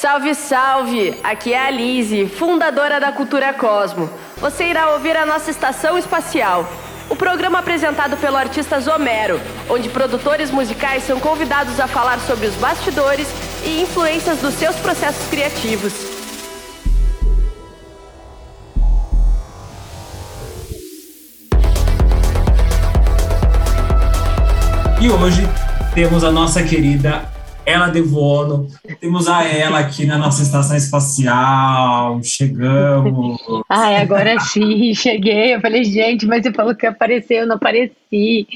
Salve, salve! Aqui é a Lise, fundadora da Cultura Cosmo. Você irá ouvir a nossa estação espacial. O programa apresentado pelo artista Zomero, onde produtores musicais são convidados a falar sobre os bastidores e influências dos seus processos criativos. E hoje temos a nossa querida ela Devono, temos a ela aqui na nossa estação espacial, chegamos. Ai, agora sim, cheguei. Eu falei, gente, mas você falou que apareceu, eu não apareci.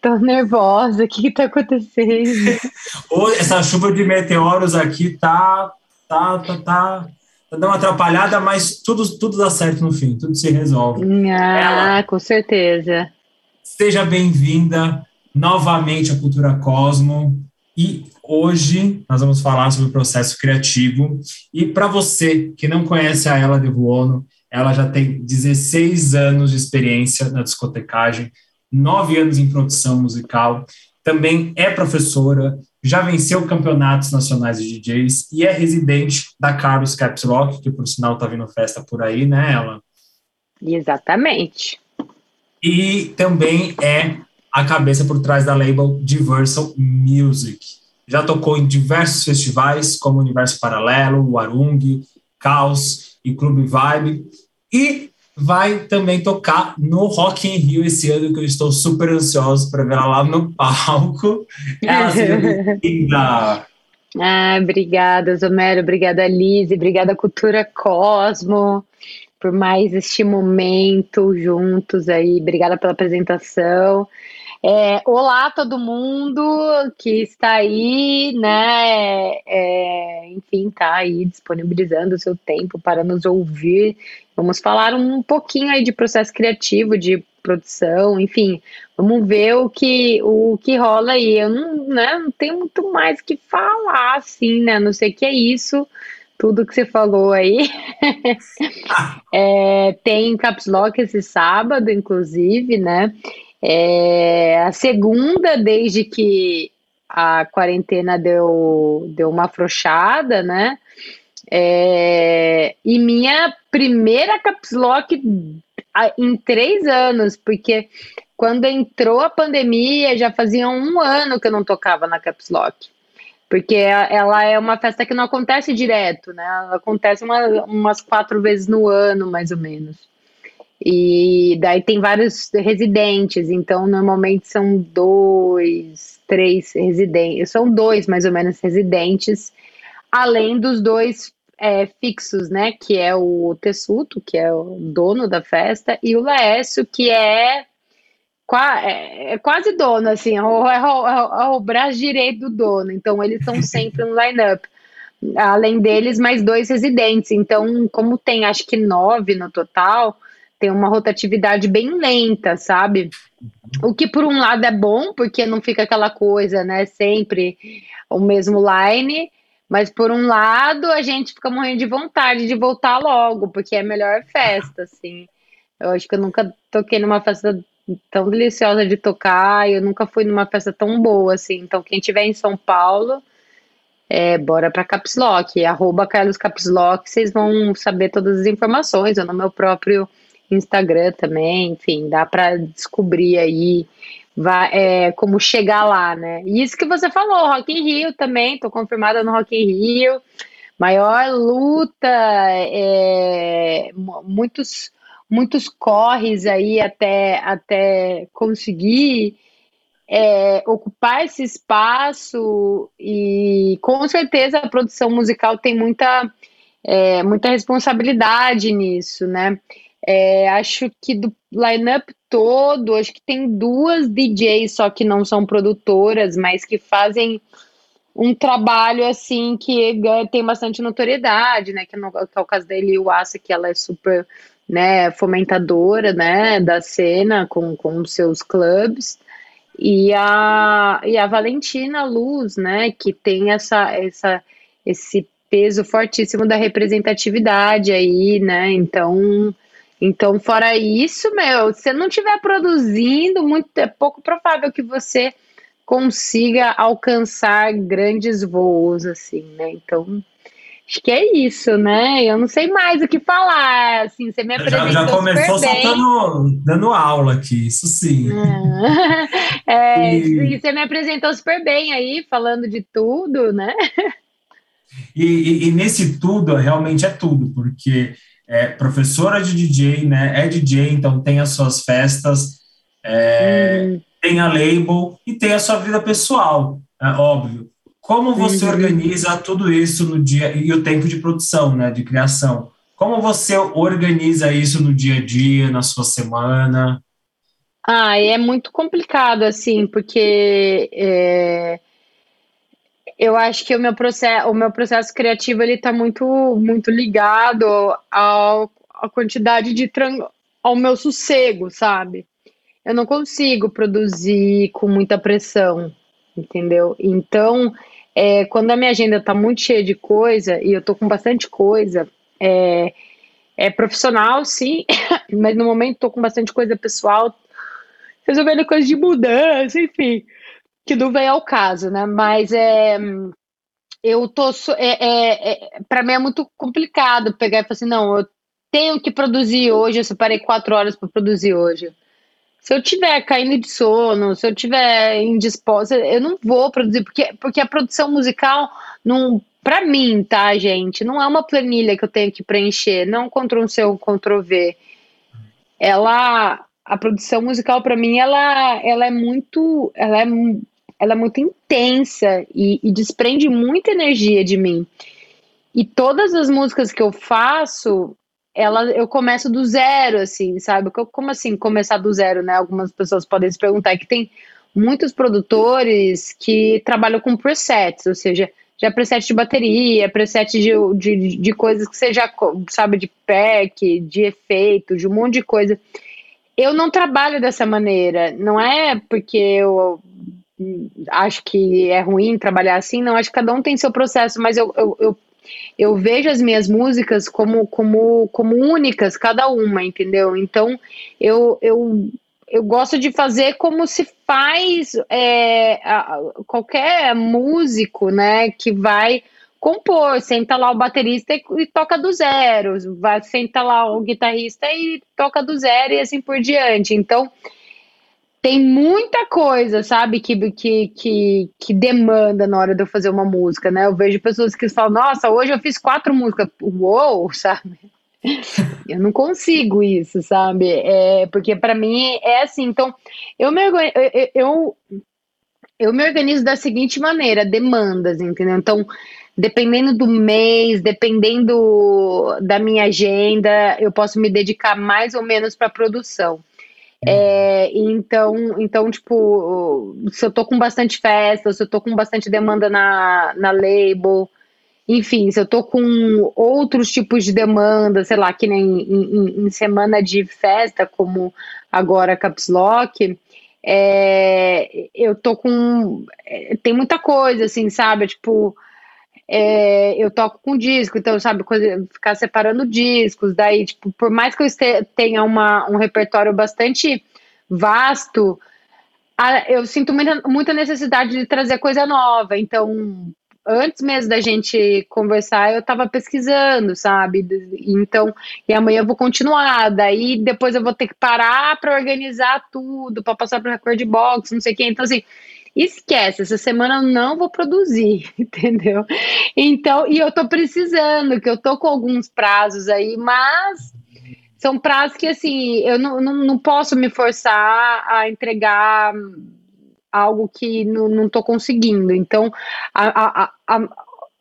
Tô nervosa, o que que tá acontecendo? Essa chuva de meteoros aqui tá, tá, tá, tá, tá dando uma atrapalhada, mas tudo, tudo dá certo no fim, tudo se resolve. Ah, ela, com certeza. Seja bem-vinda novamente à Cultura Cosmo. E hoje nós vamos falar sobre o processo criativo. E para você que não conhece a Ela de Buono, ela já tem 16 anos de experiência na discotecagem, 9 anos em produção musical, também é professora, já venceu campeonatos nacionais de DJs e é residente da Carlos Caps Rock, que por sinal está vindo festa por aí, né, ela? Exatamente. E também é a cabeça por trás da label Diversal Music. Já tocou em diversos festivais, como Universo Paralelo, Warung, Caos e Clube Vibe. E vai também tocar no Rock in Rio esse ano, que eu estou super ansioso para ver ela lá no palco. Ela seja bem-vinda! Ah, obrigada, Zomero, obrigada, Lise, obrigada, Cultura Cosmo, por mais este momento juntos aí. Obrigada pela apresentação. É, olá todo mundo que está aí, né? É, enfim, está aí disponibilizando o seu tempo para nos ouvir. Vamos falar um pouquinho aí de processo criativo, de produção, enfim, vamos ver o que o que rola aí. Eu não, né, não tenho muito mais que falar, assim, né? Não sei o que é isso tudo que você falou aí. é, tem Caps Lock esse sábado, inclusive, né? É a segunda desde que a quarentena deu, deu uma afrouxada, né? É, e minha primeira caps lock em três anos, porque quando entrou a pandemia já fazia um ano que eu não tocava na caps lock. Porque ela é uma festa que não acontece direto, né? Ela acontece uma, umas quatro vezes no ano, mais ou menos. E daí tem vários residentes, então normalmente são dois, três residentes, são dois mais ou menos residentes, além dos dois é, fixos, né? Que é o Tessuto, que é o dono da festa, e o Laércio, que é, é, é quase dono, assim, é o, é, o, é o braço direito do dono, então eles estão sempre no line-up. Além deles, mais dois residentes. Então, como tem acho que nove no total, tem uma rotatividade bem lenta, sabe? O que por um lado é bom, porque não fica aquela coisa, né? Sempre o mesmo line, mas por um lado a gente fica morrendo de vontade de voltar logo, porque é a melhor festa, assim. Eu acho que eu nunca toquei numa festa tão deliciosa de tocar, eu nunca fui numa festa tão boa, assim. Então, quem tiver em São Paulo, é, bora para Caps Lock, arroba Carlos Caps Lock, vocês vão saber todas as informações, ou no meu próprio Instagram também, enfim, dá para descobrir aí vai, é, como chegar lá, né? E isso que você falou, Rock in Rio também, tô confirmada no Rock in Rio, maior luta, é, muitos muitos corres aí até, até conseguir é, ocupar esse espaço e com certeza a produção musical tem muita, é, muita responsabilidade nisso, né? É, acho que do lineup todo, acho que tem duas DJs só que não são produtoras, mas que fazem um trabalho assim que tem bastante notoriedade, né? Que, no, que é o caso da Eliuassa, que ela é super né, fomentadora né, da cena com, com seus clubes. E a, e a Valentina Luz, né, que tem essa, essa, esse peso fortíssimo da representatividade aí, né? Então então, fora isso, meu, se você não estiver produzindo, muito, é pouco provável que você consiga alcançar grandes voos, assim, né? Então, Acho que é isso, né? Eu não sei mais o que falar. Assim, você me apresentou já, já começou soltando, dando aula aqui, isso sim. É, e... você me apresentou super bem aí, falando de tudo, né? E, e, e nesse tudo, realmente é tudo, porque é professora de DJ, né? É DJ, então tem as suas festas, é, hum. tem a label e tem a sua vida pessoal, é óbvio. Como você uhum. organiza tudo isso no dia e o tempo de produção, né, de criação? Como você organiza isso no dia a dia, na sua semana? Ah, é muito complicado, assim, porque é, eu acho que o meu processo, o meu processo criativo ele está muito, muito ligado ao, à quantidade de ao meu sossego, sabe? Eu não consigo produzir com muita pressão, entendeu? Então, é, quando a minha agenda está muito cheia de coisa, e eu estou com bastante coisa, é, é profissional, sim, mas no momento estou com bastante coisa pessoal, resolvendo coisas de mudança, enfim, que não vem ao caso, né? Mas é, eu tô. É, é, é para mim é muito complicado pegar e falar assim, não, eu tenho que produzir hoje, eu separei quatro horas para produzir hoje. Se eu tiver caindo de sono, se eu tiver indisposta, eu não vou produzir, porque, porque a produção musical, não, para mim, tá, gente, não é uma planilha que eu tenho que preencher, não Ctrl C ou Ctrl V. Ela, a produção musical para mim, ela, ela é muito, ela é, ela é muito intensa e, e desprende muita energia de mim. E todas as músicas que eu faço, ela eu começo do zero, assim, sabe? Como assim começar do zero, né? Algumas pessoas podem se perguntar que tem muitos produtores que trabalham com presets, ou seja, já preset de bateria, preset de, de, de coisas que você já sabe, de pack, de efeito, de um monte de coisa. Eu não trabalho dessa maneira, não é porque eu acho que é ruim trabalhar assim, não, acho que cada um tem seu processo, mas eu, eu, eu eu vejo as minhas músicas como, como, como únicas, cada uma, entendeu? Então, eu, eu, eu gosto de fazer como se faz é, qualquer músico, né, que vai compor, senta lá o baterista e, e, toca do zero, vai, senta lá o guitarrista e toca do zero e assim por diante. Então, tem muita coisa, sabe, que, que, que, que demanda na hora de eu fazer uma música, né? Eu vejo pessoas que falam, nossa, hoje eu fiz quatro músicas. Uou, sabe? Eu não consigo isso, sabe? É, porque para mim é assim. Então, eu me, eu, eu, eu me organizo da seguinte maneira: demandas, entendeu? Então, dependendo do mês, dependendo da minha agenda, eu posso me dedicar mais ou menos para produção. É, então, então, tipo, se eu tô com bastante festa, se eu tô com bastante demanda na, na label, enfim, se eu tô com outros tipos de demanda, sei lá, que nem em, em, em semana de festa, como agora Caps Lock, é, eu tô com. É, tem muita coisa, assim, sabe? Tipo, é, eu toco com disco, então, sabe, ficar separando discos, daí, tipo, por mais que eu tenha uma, um repertório bastante vasto, a, eu sinto muita, muita necessidade de trazer coisa nova, então, antes mesmo da gente conversar, eu estava pesquisando, sabe? Então, e amanhã eu vou continuar. Daí depois eu vou ter que parar para organizar tudo, para passar para record box, não sei o quê. Então, assim, esquece, essa semana eu não vou produzir, entendeu? Então, e eu tô precisando, que eu tô com alguns prazos aí, mas são prazos que, assim, eu não, não, não posso me forçar a entregar algo que não, não tô conseguindo. Então, a, a, a,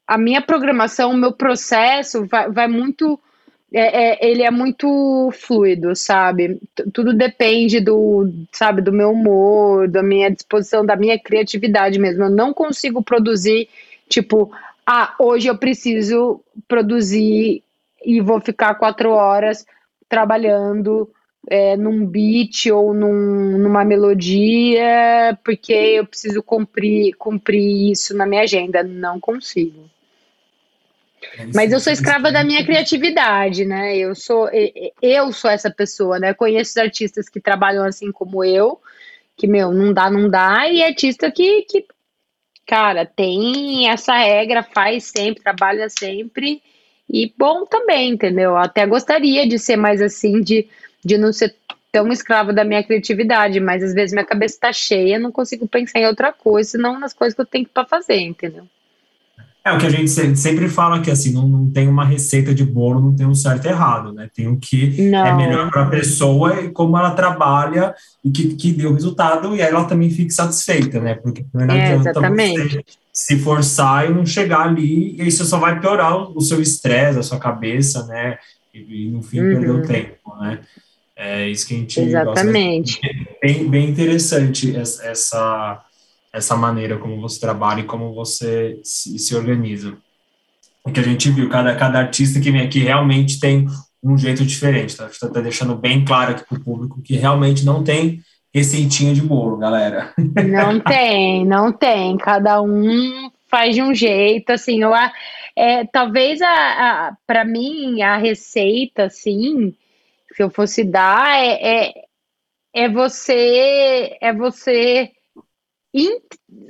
a minha programação, o meu processo vai, vai muito é, é, ele é muito fluido, sabe? tudo depende do, sabe, do meu humor, da minha disposição, da minha criatividade mesmo. Eu não consigo produzir, tipo, ah, hoje eu preciso produzir e vou ficar quatro horas trabalhando é, num beat ou num, numa melodia, porque eu preciso cumprir, cumprir isso na minha agenda. Não consigo. Mas eu sou escrava da minha criatividade, né? Eu sou eu sou essa pessoa, né? Conheço artistas que trabalham assim como eu, que meu, não dá, não dá, e artista que, que cara, tem essa regra, faz sempre, trabalha sempre. E bom também, entendeu? Até gostaria de ser mais assim, de, de não ser tão escravo da minha criatividade, mas às vezes minha cabeça tá cheia, não consigo pensar em outra coisa, senão nas coisas que eu tenho para fazer, entendeu? É o que a gente sempre fala que assim, não, não tem uma receita de bolo, não tem um certo e errado, né? Tem o que é não. é melhor para a pessoa e como ela trabalha e que, que deu resultado e aí ela também fique satisfeita, né? Porque não é, adianta você se forçar e não chegar ali, e você só vai piorar o, o seu estresse, a sua cabeça, né? E, e no fim uhum. perder o tempo, né? É isso que a gente Exatamente. Gosta. Bem, bem interessante essa, essa maneira como você trabalha e como você se, se organiza. O que a gente viu, cada, cada artista que vem aqui realmente tem um jeito diferente, tá? Está tá deixando bem claro aqui para o público que realmente não tem receitinha de bolo, galera. Não tem, não tem. Cada um faz de um jeito, assim, eu, é, talvez a, a para mim a receita, assim, se eu fosse dar, é, é, é você é você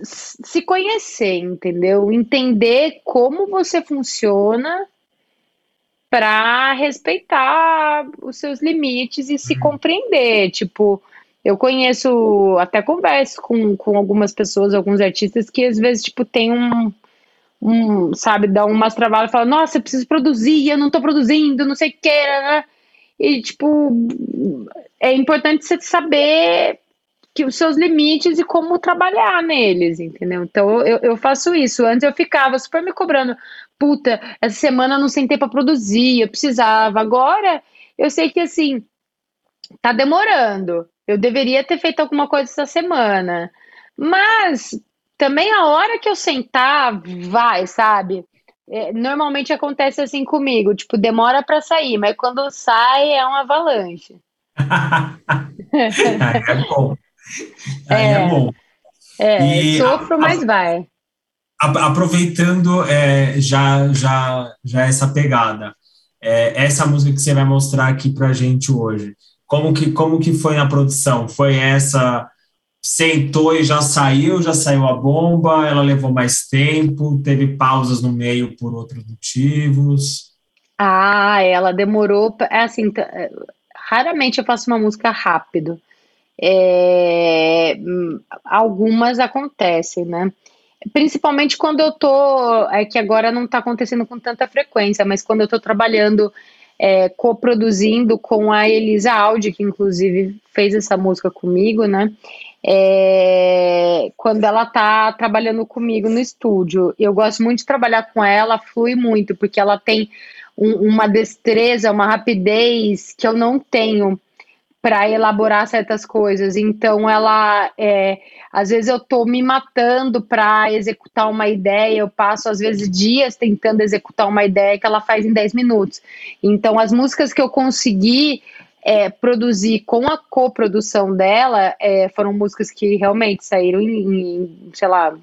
se conhecer, entendeu? Entender como você funciona para respeitar os seus limites e se uhum. compreender. Tipo, eu conheço, até converso com, com algumas pessoas, alguns artistas que às vezes, tipo, tem um, um sabe, dá umas travadas e fala, nossa, eu preciso produzir, eu não tô produzindo, não sei o que, né? E, tipo, é importante você saber que os seus limites e como trabalhar neles, entendeu? Então eu, eu faço isso. Antes eu ficava super me cobrando, puta, essa semana eu não sentei para produzir, eu precisava. Agora eu sei que assim tá demorando. Eu deveria ter feito alguma coisa essa semana. Mas também a hora que eu sentar, vai, sabe? É, normalmente acontece assim comigo, tipo, demora para sair, mas quando sai é uma avalanche. é bom. É, é bom. É, e sofro, a, mas vai. A, aproveitando é, já, já, já essa pegada, é, essa música que você vai mostrar aqui pra gente hoje, como que, como que foi na produção? Foi essa sentou e já saiu, já saiu a bomba, ela levou mais tempo, teve pausas no meio por outros motivos. Ah, ela demorou, é assim, é, raramente eu faço uma música rápido. É, algumas acontecem, né? Principalmente quando eu tô, é que agora não tá acontecendo com tanta frequência, mas quando eu tô trabalhando é, coproduzindo com a Elisa Aldi, que inclusive fez essa música comigo, né? é, quando ela tá trabalhando comigo no estúdio. Eu gosto muito de trabalhar com ela, flui muito, porque ela tem um, uma destreza, uma rapidez que eu não tenho para elaborar certas coisas. Então, ela, é, às vezes, eu tô me matando para executar uma ideia. Eu passo, às vezes, dias tentando executar uma ideia que ela faz em 10 minutos. Então, as músicas que eu consegui é, produzir com a coprodução dela é, foram músicas que realmente saíram em, em, sei lá,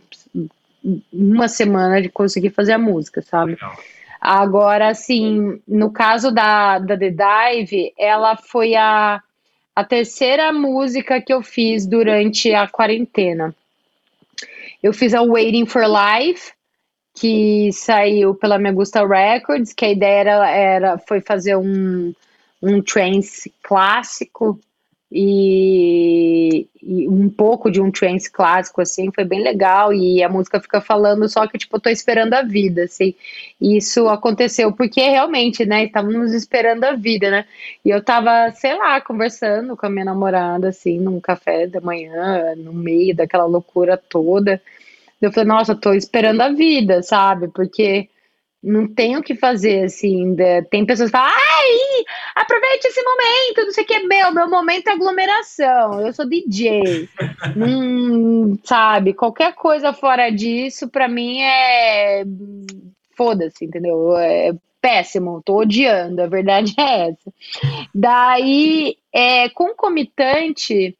uma semana de conseguir fazer a música, sabe? Legal. Agora, assim, no caso da, da The Dive, ela foi a, a terceira música que eu fiz durante a quarentena. Eu fiz a Waiting for Life, que saiu pela Me Gusta Records, que a ideia era, era foi fazer um, um trance clássico e, e, um pouco de um trance clássico, assim, foi bem legal, e a música fica falando só que, tipo, eu tô esperando a vida, assim, e isso aconteceu porque realmente, né, estávamos esperando a vida, né, e eu tava, sei lá, conversando com a minha namorada, assim, num café da manhã, no meio daquela loucura toda, eu falei, nossa, tô esperando a vida, sabe, porque não tem o que fazer, assim. Tem pessoas que falam, ai, aproveite esse momento, não sei o que. Meu, meu momento é aglomeração. Eu sou DJ. não, sabe, qualquer coisa fora disso, pra mim é. Foda-se, entendeu? É péssimo, tô odiando, a verdade é essa. Daí, é, concomitante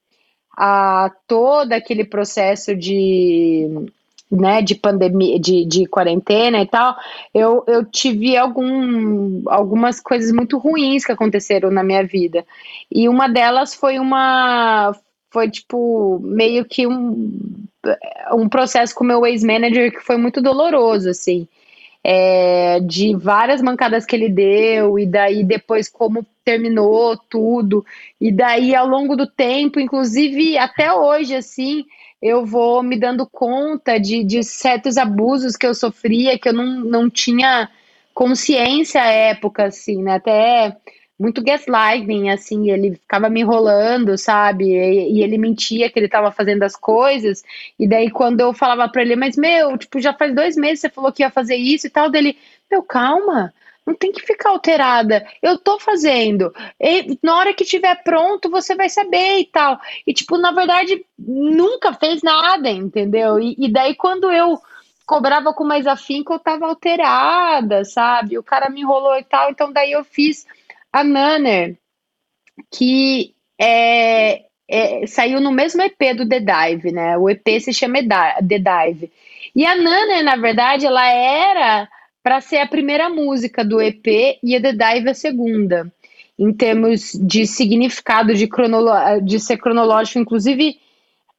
a todo aquele processo de né, de pandemia, de, de quarentena e tal, eu, eu tive algum, algumas coisas muito ruins que aconteceram na minha vida. E uma delas foi uma foi tipo meio que um, um processo com o meu ex-manager que foi muito doloroso, assim. É, de várias mancadas que ele deu, e daí depois como terminou tudo, e daí ao longo do tempo, inclusive até hoje, assim, eu vou me dando conta de, de certos abusos que eu sofria, que eu não, não tinha consciência à época, assim, né? Até muito gaslighting, assim, ele ficava me enrolando, sabe? E, e ele mentia que ele estava fazendo as coisas. E daí, quando eu falava para ele, mas meu, tipo, já faz dois meses você falou que ia fazer isso e tal, dele, meu, calma, não tem que ficar alterada. Eu tô fazendo. E na hora que estiver pronto, você vai saber e tal. E, tipo, na verdade, nunca fez nada, entendeu? E, e daí, quando eu cobrava com mais afinco, eu tava alterada, sabe? O cara me enrolou e tal. Então, daí eu fiz a Nanner, que é, é, saiu no mesmo EP do The Dive, né? O EP se chama The Dive. E a Nanner, na verdade, ela era para ser a primeira música do EP e a The Dive a segunda. Em termos de significado, de, cronolo de ser cronológico, inclusive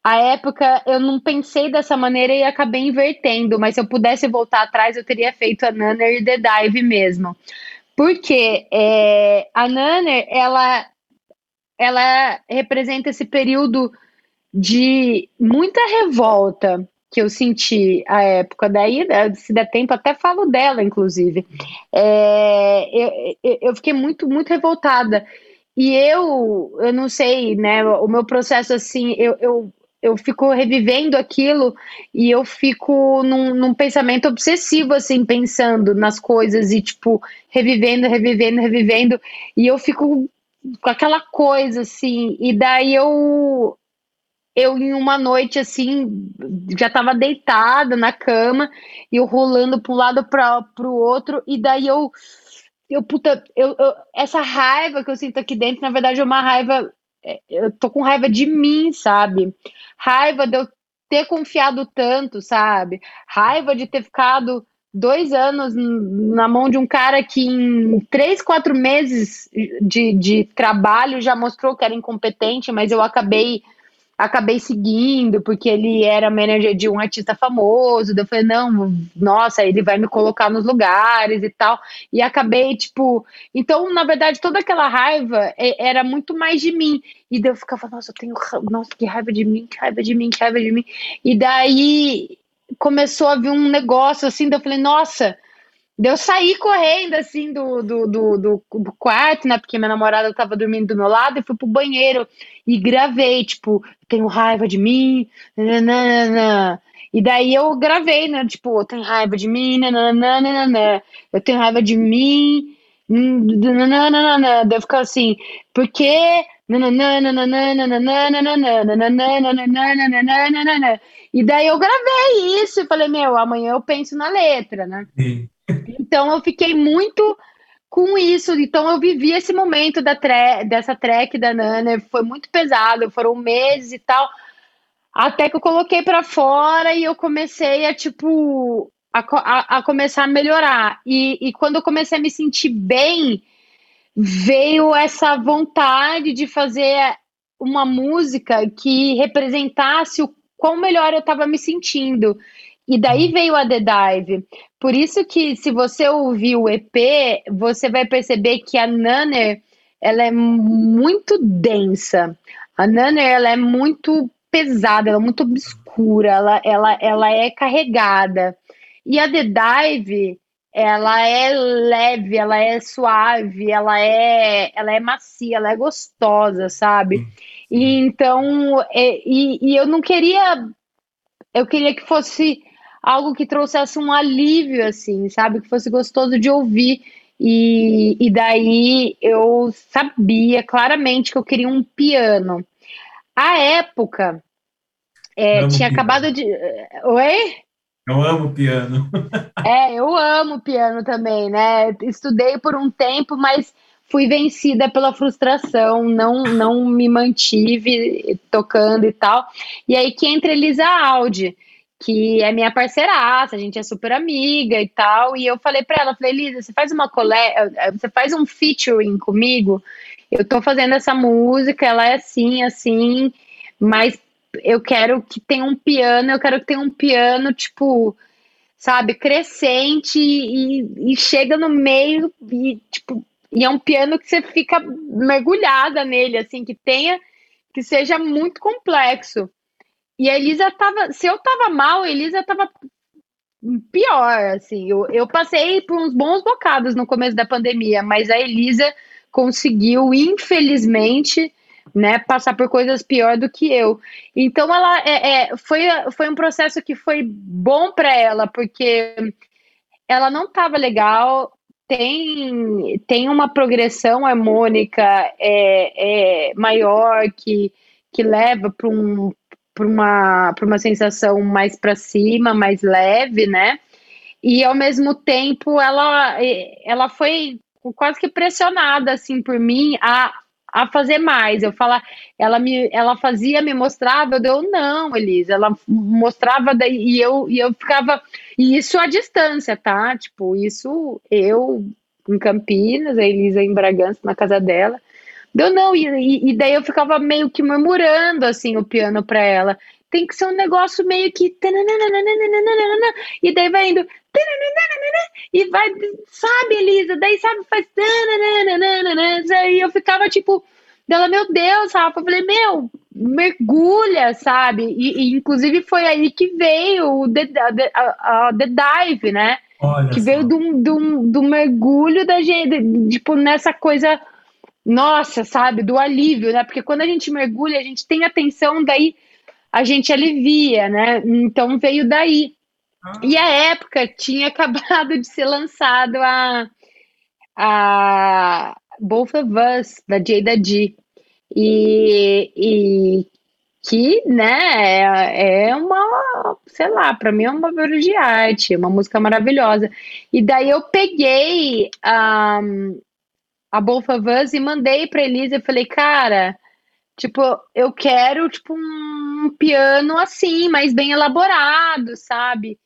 a época eu não pensei dessa maneira e acabei invertendo, mas se eu pudesse voltar atrás, eu teria feito a Nanner e The Dive mesmo. Porque é, a Nanner, ela, ela representa esse período de muita revolta que eu senti a época. Daí, se der tempo, até falo dela, inclusive. É, eu, eu fiquei muito, muito revoltada. E eu, eu não sei, né? O meu processo, assim, eu, eu eu fico revivendo aquilo e eu fico num, num, pensamento obsessivo, assim, pensando nas coisas e, tipo, revivendo, revivendo, revivendo. E eu fico com aquela coisa, assim. E daí eu, eu em uma noite, assim, já tava deitada na cama e eu rolando para um lado para o outro. E daí eu. Eu, puta, eu, eu, essa raiva que eu sinto aqui dentro, na verdade, é uma raiva é, eu tô com raiva de mim, sabe? Raiva de eu ter confiado tanto, sabe? Raiva de ter ficado dois anos na mão de um cara que em três, quatro meses de, de trabalho já mostrou que era incompetente, mas eu acabei acabei seguindo, porque ele era manager de um artista famoso. eu falei, não, nossa, ele vai me colocar nos lugares e tal. E acabei, tipo. Então, na verdade, toda aquela raiva era muito mais de mim. E daí eu ficava, nossa, eu tenho. Nossa, que raiva de mim, que raiva de mim, que raiva de mim. E daí começou a vir um negócio assim, daí eu falei, nossa Deu sair correndo, assim, do, do, do, do, quarto, né? Porque minha namorada estava dormindo do meu lado e fui pro banheiro e gravei, tipo, tenho raiva de mim, nananana. E daí eu gravei, né? Tipo, tenho raiva de mim, nananana. Eu tenho raiva de mim, nananana. Daí eu ficava assim, porque e daí eu gravei isso e falei, meu, amanhã eu penso na letra, né? Sim. Então eu fiquei muito com isso. Então eu vivi esse momento da tre dessa track da Nana, foi muito pesado, foram meses e tal. Até que eu coloquei para fora e eu comecei a tipo a, a, a começar a melhorar. E, e quando eu comecei a me sentir bem, veio essa vontade de fazer uma música que representasse o quão melhor eu estava me sentindo. E daí uhum. veio a The Dive. Por isso que se você ouvir o EP, você vai perceber que a Nanner ela é muito densa. A Nanner ela é muito pesada, ela é muito obscura, ela, ela, ela é carregada. E a The Dive, ela é leve, ela é suave, ela é, ela é macia, ela é gostosa, sabe? E então, é, e, e eu não queria, eu queria que fosse algo que trouxesse um alívio, assim, sabe? Que fosse gostoso de ouvir. E, e daí eu sabia claramente que eu queria um piano. A época é, tinha piano. acabado de. Oi? Eu amo piano. é, eu amo piano também, né? Estudei por um tempo, mas fui vencida pela frustração, não, não me mantive tocando e tal. E aí que entra Elisa Aldi que é minha parceiraça, a gente é super amiga e tal. E eu falei para ela, falei, Elisa, você faz uma cole... Eh, você faz um featuring comigo? Eu tô fazendo essa música, ela é assim, assim, mas eu quero que tenha um piano, eu quero que tenha um piano, tipo, sabe, crescente e, e chega no meio e, tipo, e é um piano que você fica mergulhada nele, assim, que tenha, que seja muito complexo. E a Elisa tava, se eu tava mal, a Elisa tava pior, assim. Eu, eu passei por uns bons bocados no começo da pandemia, mas a Elisa conseguiu, infelizmente, né, passar por coisas pior do que eu. Então ela é, é foi, foi um processo que foi bom para ela, porque ela não estava legal, tem, tem uma progressão harmônica é, é maior que, que leva para um, uma, uma sensação mais para cima, mais leve, né? E ao mesmo tempo ela, ela foi quase que pressionada assim por mim a, a fazer mais. Eu falar, ela me, ela fazia, me mostrava, eu deu não, Elisa. Ela mostrava daí e eu e eu ficava e isso à distância, tá? Tipo, isso eu em Campinas, a Elisa em Bragança na casa dela. Deu não, e, e daí eu ficava meio que murmurando assim o piano para ela. Tem que ser um negócio meio que. E daí vai indo. E vai, sabe, Elisa? Daí, sabe, faz. E eu ficava tipo. Dela, meu Deus, Rafa. Eu falei, meu, mergulha, sabe? E, e inclusive foi aí que veio o The, a, a, the Dive, né? Olha que só. veio do, do mergulho da gente, tipo, nessa coisa nossa, sabe, do alívio, né? Porque quando a gente mergulha, a gente tem atenção, daí a gente alivia, né? Então veio daí. Ah. E a época tinha acabado de ser lançado a, a Both of Us, da Jada G. E, e que, né, é, é uma, sei lá, para mim é uma obra de arte, uma música maravilhosa. E daí eu peguei um, a of Us e mandei pra Elisa e falei, cara, tipo, eu quero, tipo, um piano assim, mas bem elaborado, sabe?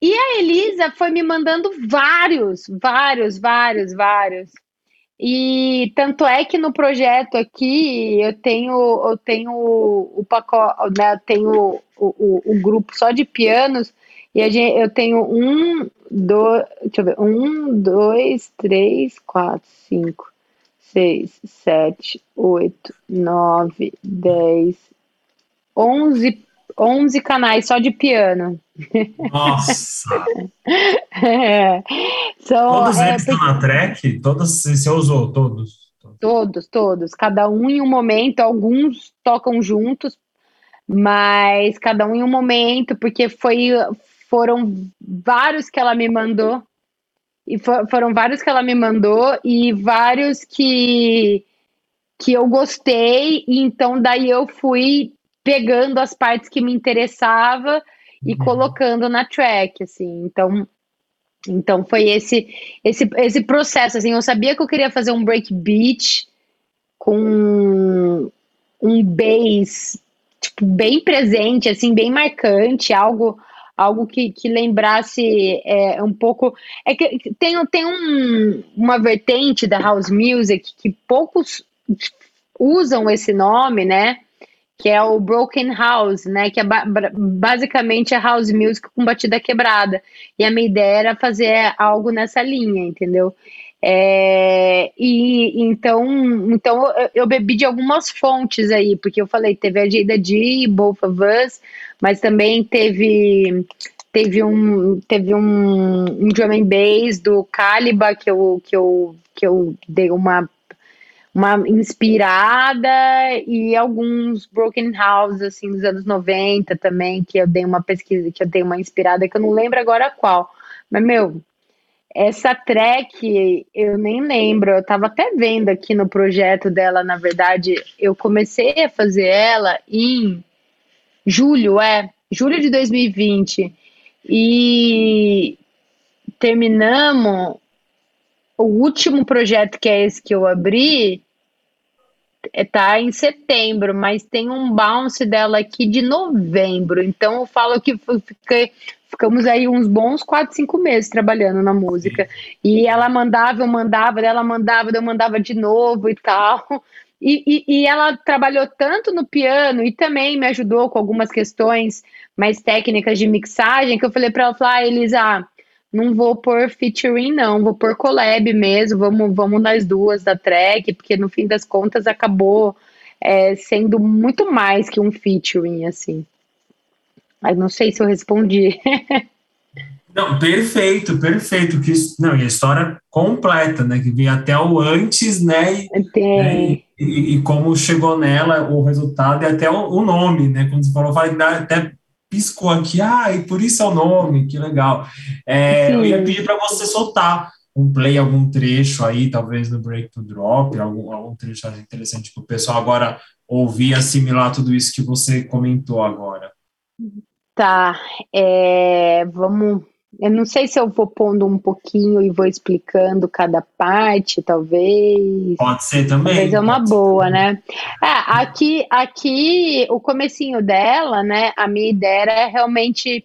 E a Elisa foi me mandando vários, vários, vários, vários. E tanto é que no projeto aqui eu tenho eu tenho o pacote, né, eu tenho o, o, o grupo só de pianos e a gente, eu tenho um, dois, deixa eu ver, um, dois, três, quatro, cinco, seis, sete, oito, nove, dez, onze, onze canais só de piano. Nossa! é. São, todos é, eles estão na track? Todos, você usou todos? Todos, todos. Cada um em um momento, alguns tocam juntos, mas cada um em um momento, porque foi, foram vários que ela me mandou. E for, foram vários que ela me mandou e vários que, que eu gostei. E então daí eu fui pegando as partes que me interessava e uhum. colocando na track, assim. Então, então foi esse esse esse processo, assim. Eu sabia que eu queria fazer um breakbeat com um bass tipo bem presente, assim, bem marcante, algo algo que, que lembrasse é, um pouco. É que tem, tem um, uma vertente da house music que poucos usam esse nome, né? Que é o broken house, né? Que é ba basicamente a house music com batida quebrada. E a minha ideia era fazer algo nessa linha, entendeu? É, e então, então eu, eu, bebi de algumas fontes aí, porque eu falei, teve a Jada G, Both of Us, mas também teve teve um teve um, um drum and bass do Caliba que eu que eu que eu dei uma uma inspirada e alguns broken house assim dos anos 90 também que eu dei uma pesquisa que eu dei uma inspirada que eu não lembro agora qual. Mas meu essa track, eu nem lembro, eu estava até vendo aqui no projeto dela, na verdade, eu comecei a fazer ela em julho, é, julho de 2020. E terminamos o último projeto que é esse que eu abri, tá em setembro, mas tem um bounce dela aqui de novembro. Então eu falo que fiquei, ficamos aí uns bons quatro, cinco meses trabalhando na música. E ela mandava, eu mandava, ela mandava, eu mandava de novo e tal. e, e, e, ela trabalhou tanto no piano e também me ajudou com algumas questões mais técnicas de mixagem que eu falei para ela, falar, ah, Elisa, não vou pôr featuring não, vou pôr collab mesmo, vamos, vamos nas duas da track, porque no fim das contas acabou é, sendo muito mais que um featuring, assim. Mas não sei se eu respondi. Não, perfeito, perfeito. Que, não, e a história completa, né? Que vem até o antes, né? E, né, e, e, como chegou nela o resultado e até o, o nome, né? Quando você falou, falei, até piscou aqui, ah, e por isso é o nome, que legal. É, eu ia pedir para você soltar um play, algum trecho aí, talvez no Break to Drop, algum, algum trecho interessante para o pessoal agora ouvir, assimilar tudo isso que você comentou agora. Tá, é, vamos eu não sei se eu vou pondo um pouquinho e vou explicando cada parte, talvez. Pode ser também. Talvez é uma boa, né? É, aqui, aqui, o comecinho dela, né? A minha ideia era realmente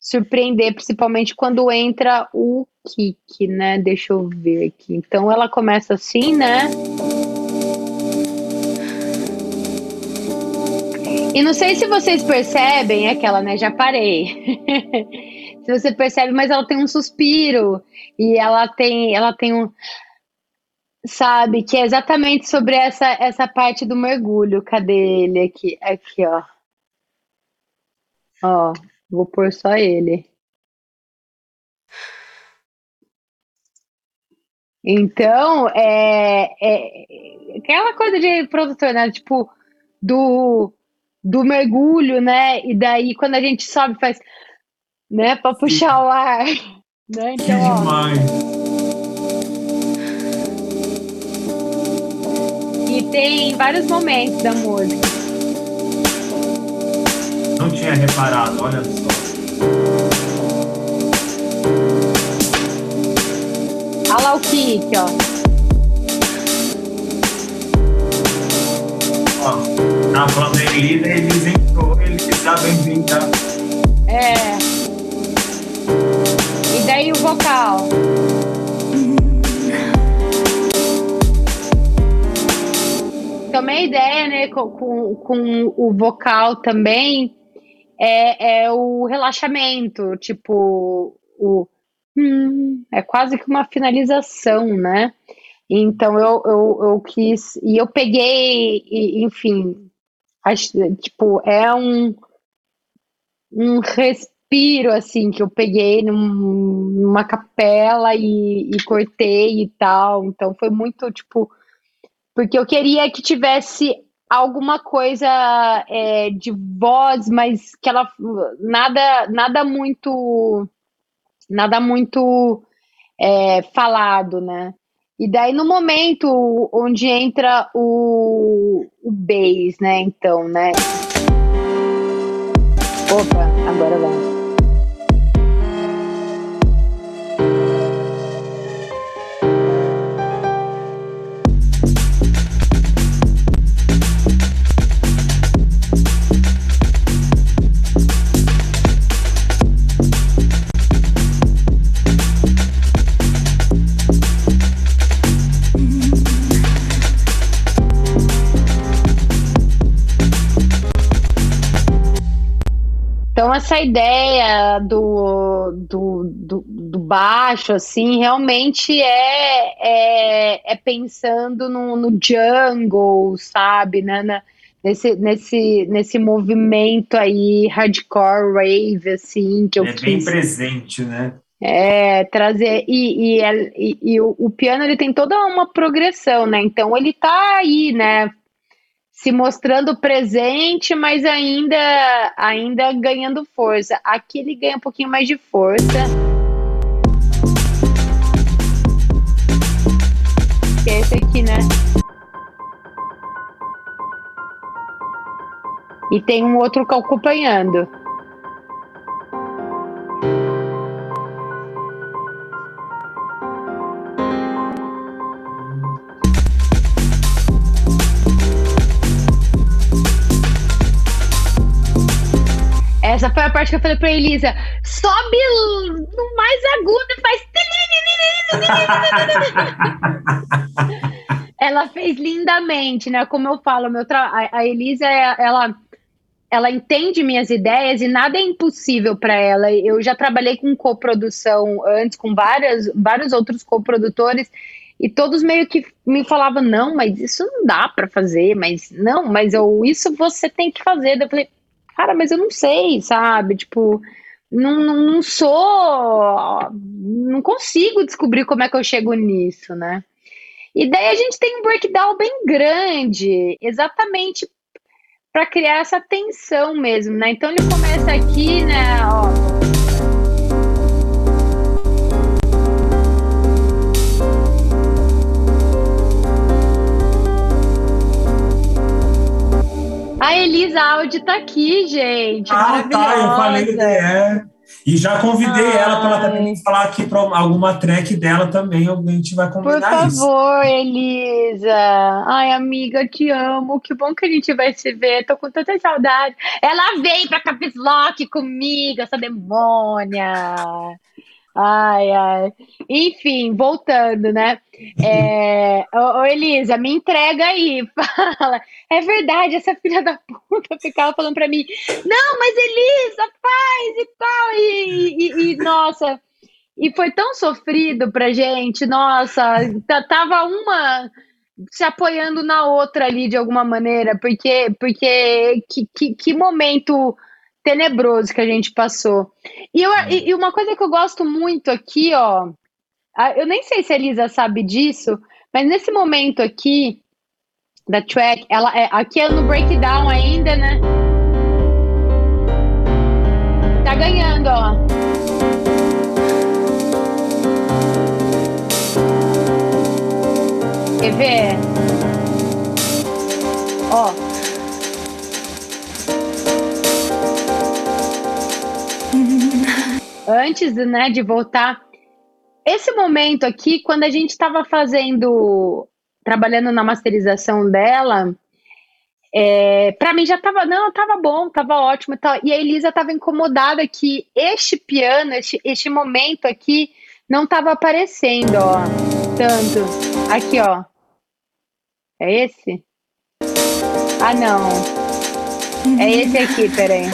surpreender, principalmente quando entra o kick, né? Deixa eu ver aqui. Então ela começa assim, né? E não sei se vocês percebem aquela, né? Já parei. se você percebe, mas ela tem um suspiro e ela tem, ela tem um sabe, que é exatamente sobre essa essa parte do mergulho. Cadê ele aqui? Aqui, ó. Ó, vou pôr só ele. Então, é, é aquela coisa de produtor, né? Tipo, do, do mergulho, né? E daí, quando a gente sobe, faz né? Para puxar o ar. Né? Então, que demais. E tem vários momentos da música. Não tinha reparado, olha só. Olha lá o kick, ó. Ó, falando Elisa, eles entrou, eles sabem inventar. É. E daí o vocal. Também a ideia, né, com, com, o vocal também é, é o relaxamento, tipo, o hum, é quase que uma finalização, né? Então eu, eu, eu quis, e eu peguei, enfim, acho, tipo, é um, um res, respiro, assim, que eu peguei num, numa capela e, e cortei e tal. Então foi muito, tipo, porque eu queria que tivesse alguma coisa é, de voz, mas que ela nada nada muito nada muito é, falado, né? E daí no momento onde entra o, o bass, né? Então, né? Opa, agora vai. Então, essa ideia do, do, do, do baixo, assim, realmente é, é, é pensando no, no, jungle, sabe? Né? Na, nesse, nesse, nesse movimento aí, hardcore rave, assim, que eu é bem presente, né? É, trazer. E, e, e, e o, o, piano ele tem toda uma progressão, né? Então ele tá aí, né? Se mostrando presente, mas ainda, ainda ganhando força. Aqui ele ganha um pouquinho mais de força. Que é esse aqui, né? E tem um outro acompanhando. Essa foi a parte que eu falei pra Elisa: sobe no mais agudo e faz. Ela fez lindamente, né? Como eu falo, meu tra... a, Elisa, ela, ela entende minhas ideias e nada é impossível para ela. Eu já trabalhei com coprodução antes, com várias, vários outros coprodutores, e todos meio que me falavam: não, mas isso não dá para fazer, mas não, mas eu, isso você tem que fazer. Eu falei, cara, mas eu não sei, sabe? Tipo, não, não, não sou. Não consigo descobrir como é que eu chego nisso, né? E daí a gente tem um breakdown bem grande, exatamente para criar essa tensão mesmo, né? Então ele começa aqui, né? Ó, A Elisa Audi tá aqui, gente. Ah, tá. Eu falei, é. E já convidei Ai. ela para ela também falar aqui para alguma track dela também. A gente vai combinar Por favor, isso. Elisa. Ai, amiga, te amo. Que bom que a gente vai se ver. Tô com tanta saudade. Ela veio pra Caps Lock comigo, essa demônia. Ai, ai. Enfim, voltando, né? É... Ô, ô, Elisa, me entrega aí. Fala. É verdade, essa filha da puta ficava falando pra mim: não, mas Elisa, faz e tal. E, e, e nossa. E foi tão sofrido pra gente, nossa, tava uma se apoiando na outra ali de alguma maneira, porque, porque que, que, que momento tenebroso que a gente passou. E, eu, e, e, uma coisa que eu gosto muito aqui, ó, eu nem sei se a Elisa sabe disso, mas nesse momento aqui da track, ela é aqui é no breakdown ainda, né? Tá ganhando, ó. Quer ver? Ó. antes né, de voltar, esse momento aqui, quando a gente estava fazendo, trabalhando na masterização dela, é, para mim já estava, não, estava bom, estava ótimo e tal. E a Elisa estava incomodada que este piano, este, este momento aqui, não estava aparecendo, ó, tanto. Aqui, ó. É esse? Ah, não. É esse aqui, peraí.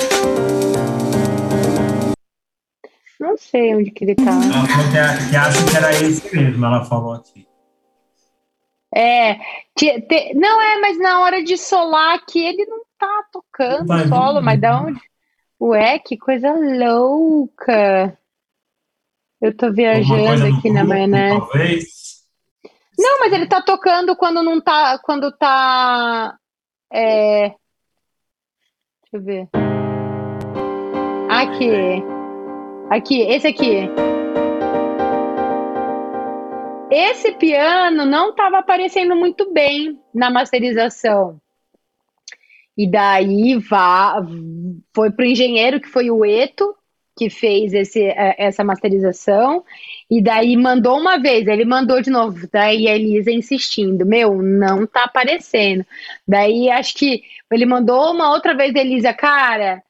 Não sei onde que ele tá. Ela falou que, que acha que era esse mesmo, ela falou aqui. É, te, te, não é, mas na hora de solar aqui ele não tá tocando Vai, solo, mas da onde? Ué, que coisa louca. Eu tô viajando aqui na maionese. Talvez. Não, mas ele tá tocando quando não tá. Quando tá. É... Deixa eu ver. Aqui. Aqui, esse aqui. Esse piano não estava aparecendo muito bem na masterização. E daí vá, foi para o engenheiro, que foi o Eto, que fez esse, é, essa masterização. E daí mandou uma vez, ele mandou de novo. Daí a Elisa insistindo: Meu, não tá aparecendo. Daí acho que ele mandou uma outra vez, Elisa, cara,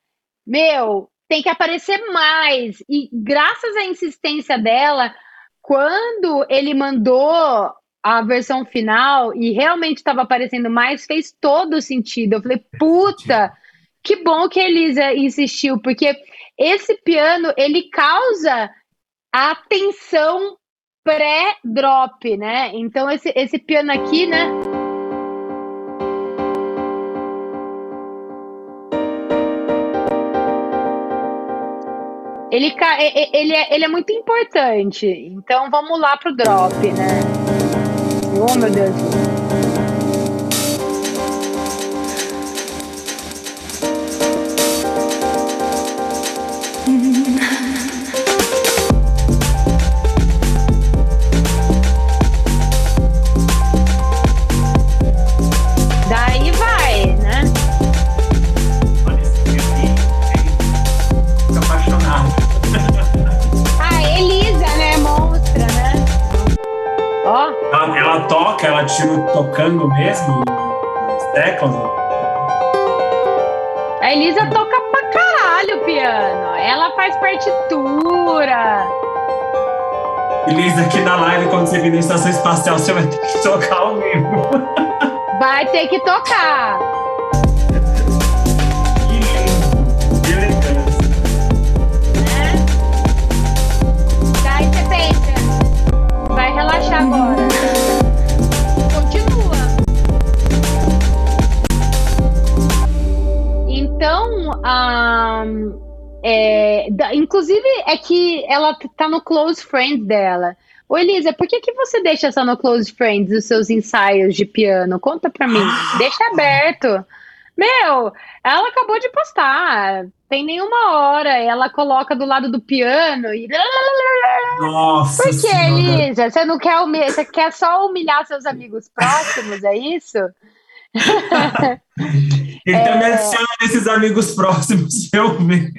meu, tem que aparecer mais. E graças à insistência dela, quando ele mandou a versão final e realmente estava aparecendo mais, fez todo sentido. Eu falei, puta, que bom que a Elisa insistiu, porque esse piano ele causa a tensão pré-drop, né? Então esse, esse piano aqui, né? Ele, ele, é, ele é muito importante. Então vamos lá pro drop, né? Oh, meu Deus. Aqui na live, quando você vir na estação espacial, você vai ter que tocar ao vivo. Vai ter que tocar. Que elegância. né? Daí você pensa, vai relaxar agora. Continua. Então, ahn, é, da- inclusive é que ela tá no close friends dela. Ô Elisa, por que, que você deixa só no close friends os seus ensaios de piano? Conta pra mim. Deixa aberto. Meu, ela acabou de postar. Tem nenhuma hora. Ela coloca do lado do piano e. Nossa Por que, Senhora. Elisa? Você não quer humilhar, você quer só humilhar seus amigos próximos, é isso? Então me adiciona nesses amigos próximos, eu ver.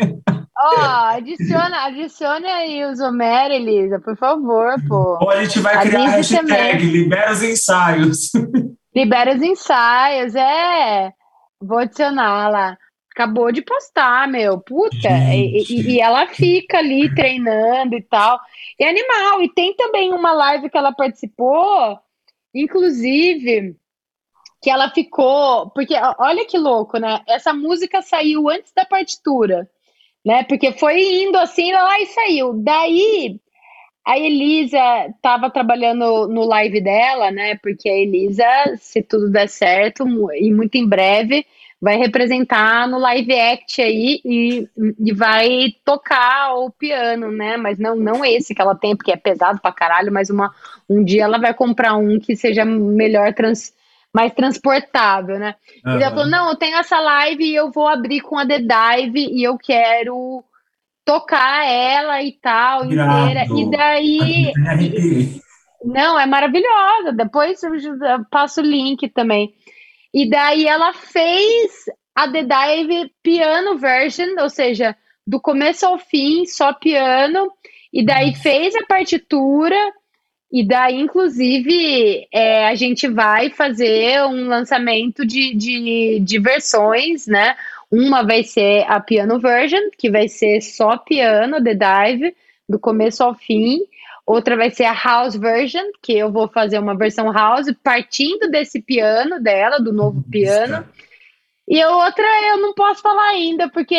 Ó, adiciona, adiciona aí os Homero, Elisa, por favor, pô. Ou a gente vai criar a hashtag também. libera os ensaios. Libera os ensaios, é. Vou adicionar lá. Acabou de postar, meu. Puta. E, e- e ela fica ali treinando e tal. É animal. E tem também uma live que ela participou, inclusive, que ela ficou. Porque olha que louco, né? Essa música saiu antes da partitura, né? Porque foi indo assim, lá e saiu. Daí a Elisa estava trabalhando no live dela, né? Porque a Elisa, se tudo der certo, e muito em breve, vai representar no live act aí e, e vai tocar o piano, né? Mas não, não esse que ela tem, porque é pesado pra caralho, mas uma, um dia ela vai comprar um que seja melhor trans, mais transportável, né? E ela falou: não, eu tenho essa live e eu vou abrir com a The Dive e eu quero tocar ela e tal, Irado. inteira. E daí. Não, é maravilhosa. Depois eu eu passo o link também. E daí ela fez a The Dive piano version, ou seja, do começo ao fim, só piano. E daí fez a partitura. E daí, inclusive, é, a gente vai fazer um lançamento de, de, de versões, né? Uma vai ser a piano version, que vai ser só piano, The Dive, do começo ao fim. Outra vai ser a house version, que eu vou fazer uma versão house partindo desse piano dela, do novo piano. E a outra eu não posso falar ainda, porque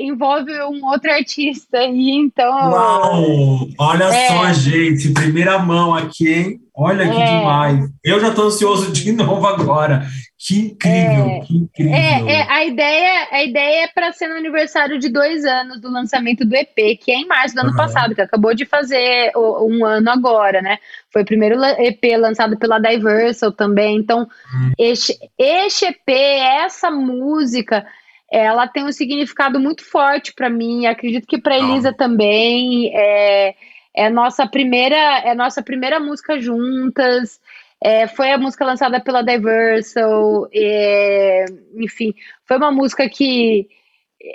envolve um outro artista aí, então. Uau! Olha É. só, gente, primeira mão aqui, hein? Olha que É. demais. Eu já tô ansioso de novo agora. Que incrível, que incrível. É, é, a ideia, a ideia é para ser no aniversário de dois anos do lançamento do EP, que é em março do ano Aham. passado, que acabou de fazer um ano agora, né? Foi o primeiro EP lançado pela Diversal também. Então, Hum. este, este EP, essa música, ela tem um significado muito forte para mim. Acredito que para. Elisa também. É, é nossa primeira, é nossa primeira música juntas. É, foi a música lançada pela Diversal, é, enfim, foi uma música que,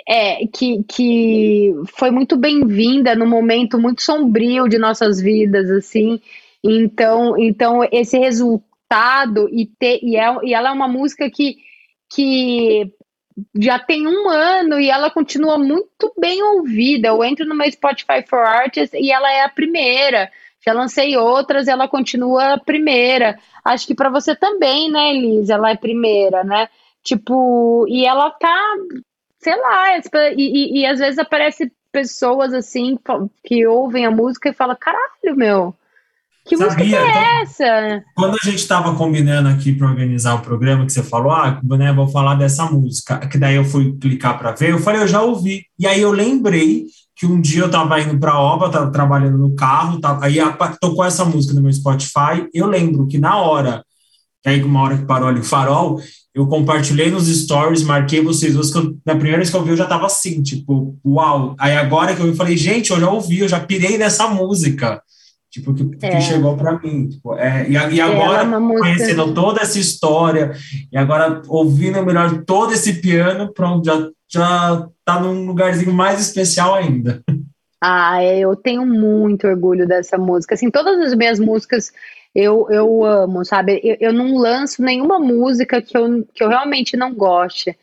é, que, que foi muito bem-vinda num momento muito sombrio de nossas vidas, assim. Então, então esse resultado e, ter, e, é, e ela é uma música que, que já tem um ano e ela continua muito bem ouvida. Eu entro numa Spotify for Artists e ela é a primeira. Já lancei outras, ela continua a primeira. Acho que para você também, né, Elisa? Ela é primeira, né? Tipo, e ela tá, sei lá, e, e, e às vezes aparece pessoas assim que ouvem a música e falam: caralho, meu, que Sabia? música é essa? Quando a gente estava combinando aqui para organizar o programa, que você falou, ah, né, vou falar dessa música, que daí eu fui clicar para ver, eu falei, eu já ouvi. E aí eu lembrei que um dia eu estava indo para a obra, estava trabalhando no carro, tava, aí tocou essa música no meu Spotify. Eu lembro que na hora, que aí uma hora que parou ali o farol, eu compartilhei nos stories, marquei vocês duas, que eu, na primeira vez que eu vi eu já estava assim, tipo, uau. Aí agora que eu vi, eu falei, gente, eu já ouvi, eu já pirei nessa música. Tipo, que, É. que chegou para mim. Tipo, é, e, e é agora, música- conhecendo toda essa história, e agora ouvindo melhor todo esse piano, pronto, já, já tá num lugarzinho mais especial ainda. Ah, é, eu tenho muito orgulho dessa música. Assim, todas as minhas músicas eu, eu amo, sabe? Eu, eu não lanço nenhuma música que eu, que eu realmente não goste.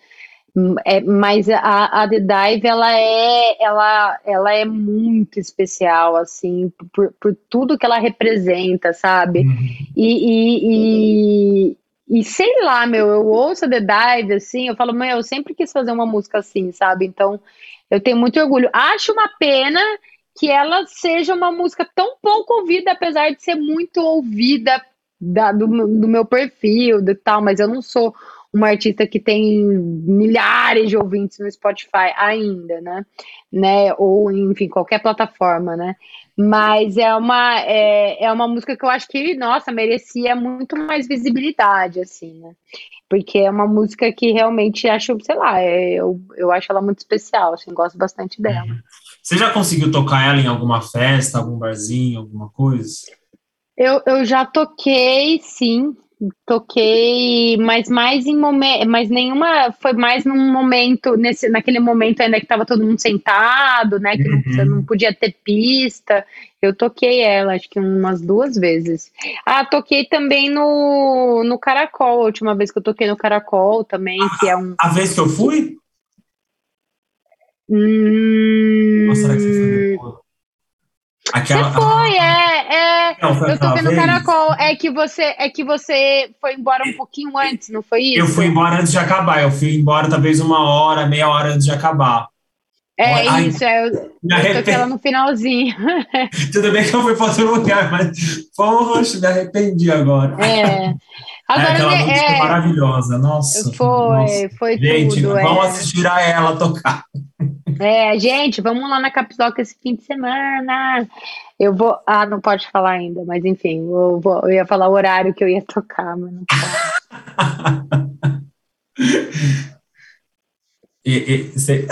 É, mas a, a The Dive, ela é, ela, ela é muito especial, assim, por, por tudo que ela representa, sabe? Uhum. E, e, e, e, sei lá, meu, eu ouço a The Dive, assim, eu falo, meu, eu sempre quis fazer uma música assim, sabe? Então, eu tenho muito orgulho. Acho uma pena que ela seja uma música tão pouco ouvida, apesar de ser muito ouvida da, do, do meu perfil, e tal, mas eu não sou uma artista que tem milhares de ouvintes no Spotify ainda, né? né? Ou, enfim, qualquer plataforma, né? Mas é uma, é, é uma música que eu acho que, nossa, merecia muito mais visibilidade, assim, né? Porque é uma música que realmente acho, sei lá, é, eu, eu acho ela muito especial, assim, gosto bastante dela. Uhum. Você já conseguiu tocar ela em alguma festa, algum barzinho, alguma coisa? Eu, eu já toquei, sim, toquei, mas mais em momento, mas nenhuma foi mais num momento nesse naquele momento ainda que estava todo mundo sentado, né, que uhum. não, não, podia ter pista. Eu toquei ela acho que umas duas vezes. Ah, toquei também no no Caracol, a última vez que eu toquei no Caracol também, que é um A vez que eu fui? Hum... Ou será que você foi? Aquela... Você foi, é. Não, eu tô vendo o caracol. É que você, é que você foi embora um pouquinho antes, não foi isso? Eu fui embora antes de acabar. Eu fui embora talvez uma hora, meia hora antes de acabar. É Ai, isso, é, eu, eu toquei ela no finalzinho. Tudo bem que eu fui para outro lugar, mas poxa, me arrependi agora. É. Agora, é aquela música é, maravilhosa, nossa. Foi, nossa. foi Gente, tudo. vamos é. assistir a ela tocar. É, gente, vamos lá na Capsoca esse fim de semana. Eu vou. Ah, não pode falar ainda, mas enfim, eu, vou, eu ia falar o horário que eu ia tocar, mas não pode. e, e, cê...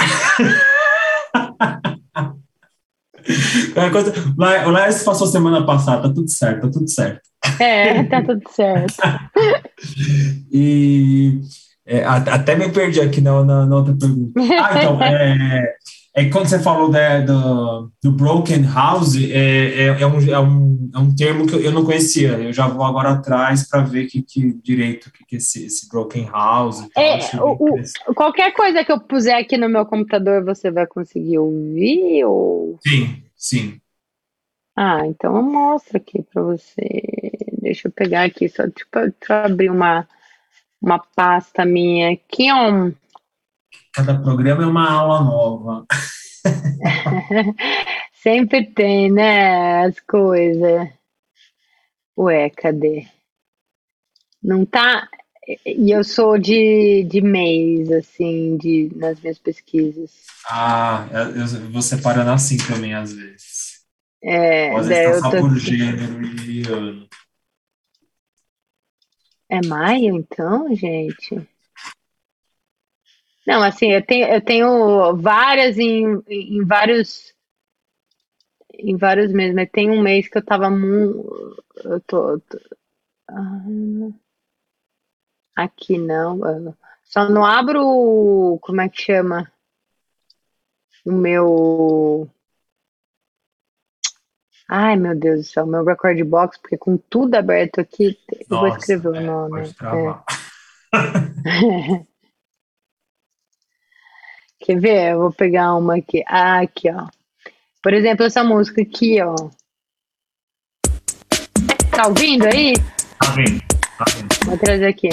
o Lars passou semana passada, tá tudo certo, tá tudo certo. É, tá tudo certo. e é, até me perdi aqui na, na, na, outra pergunta. Ah, então, é, é quando você falou né, do, do broken house, é, é, é, um, é, um, é um termo que eu não conhecia. Eu já vou agora atrás para ver que, que direito que, que esse, esse broken house. É, o, o, qualquer coisa que eu puser aqui no meu computador, você vai conseguir ouvir? Ou... Sim, sim. Ah, então eu mostro aqui para você. Deixa eu pegar aqui, só tipo, deixa eu abrir uma uma pasta minha aqui, ó. Cada programa é uma aula nova. Sempre tem, né, as coisas. Ué, cadê? Não tá. E eu sou de, de mês, assim, de, nas minhas pesquisas. Ah, eu vou separando assim também, às vezes. É, às vezes tá só por gênero e ano. É maio, então, gente? Não, assim, eu tenho, eu tenho várias em, em vários em vários meses, mas tem um mês que eu tava muito. Eu tô. tô ah, aqui não. Só não abro. Como é que chama? O meu. Ai, meu Deus do céu, meu record box, porque com tudo aberto aqui, Nossa, eu vou escrever o é, nome. É. Quer ver? Eu vou pegar uma aqui. Ah, aqui, ó. Por exemplo, essa música aqui, ó. Tá ouvindo aí? Tá ouvindo. Tá ouvindo. Vou trazer aqui.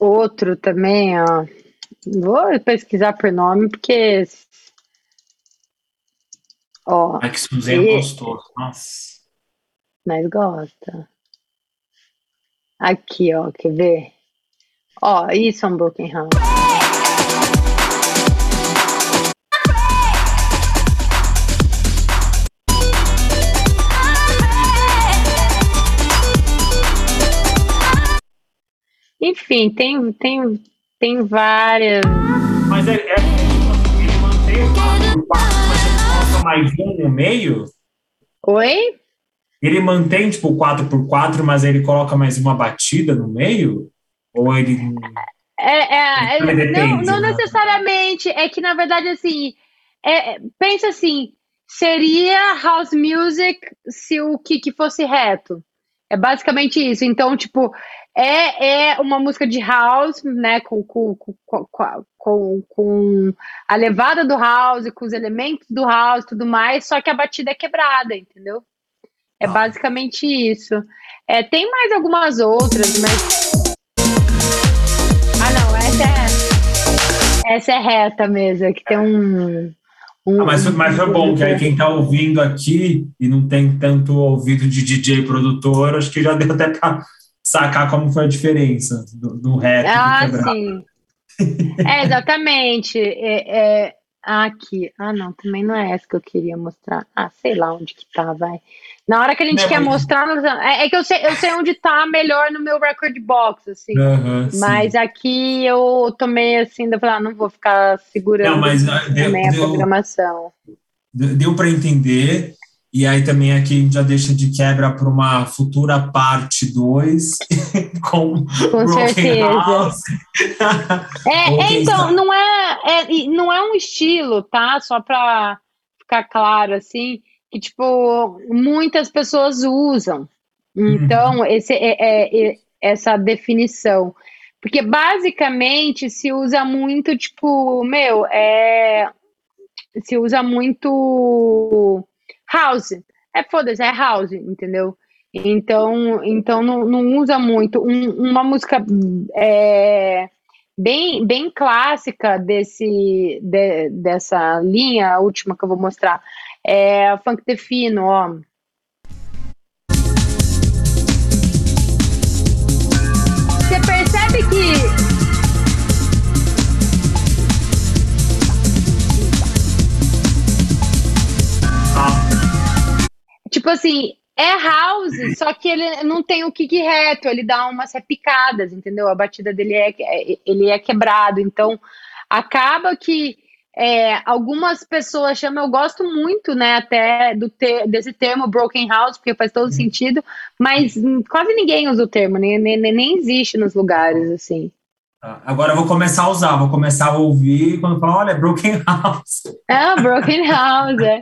Outro também, ó. Vou pesquisar por nome, porque. Ó. É que e... gostoso, nossa. Mas gosta. Aqui, ó, quer ver? Ó, isso é um Broken House. Enfim, tem, tem, tem várias. Mas é, é ele mantém o mais um no meio? Oi? Ele mantém tipo o 4x4, mas ele coloca mais uma batida no meio? Ou ele. É, é, é não, não né? necessariamente. É que, na verdade, assim, é, pensa assim, seria house music se o kick fosse reto. É basicamente isso. Então, tipo, é, é uma música de house, né? Com, com, com, com, com a levada do house, com os elementos do house tudo mais, só que a batida é quebrada, entendeu? É ah. basicamente isso. É, tem mais algumas outras, mas. Ah, não, essa é. Essa é reta mesmo, é que tem um. Um, ah, mas, mas foi bom, que aí quem está ouvindo aqui e não tem tanto ouvido de DJ produtor, acho que já deu até para sacar como foi a diferença do, do rap. Ah, do sim. é, exatamente. É, é, aqui. Ah, não, também não é essa que eu queria mostrar. Ah, sei lá onde que tá, vai. Na hora que a gente quer mas... mostrar, é, é, que eu sei, eu sei onde tá melhor no meu record box, assim. Uhum, mas aqui eu tomei assim, eu falei, ah, não vou ficar segurando não, mas, ah, também deu, a programação. Deu, deu para entender. E aí também aqui já deixa de quebra para uma futura parte 2 com, com certeza. House. é, é então, não é, é, não é um estilo, tá? Só para ficar claro, assim, que, tipo, muitas pessoas usam. Então, uhum. esse, é, é, é, essa definição. Porque, basicamente, se usa muito, tipo, meu, é, se usa muito house. É foda-se, é house, entendeu? Então, então não, não usa muito. Um, uma música é, bem, bem clássica desse, de, dessa linha, a última que eu vou mostrar, é Funk Defino, ó. Você percebe que Tipo assim, é house, só que ele não tem o kick reto, ele dá umas repicadas, entendeu? A batida dele é, é ele é quebrado, então acaba que é, algumas pessoas chamam, eu gosto muito, né, até do ter, desse termo broken house, porque faz todo sentido, mas quase ninguém usa o termo, nem, nem, nem existe nos lugares, assim. Tá. Agora eu vou começar a usar, vou começar a ouvir quando falar, olha, Broken House. Ah, Broken House, é.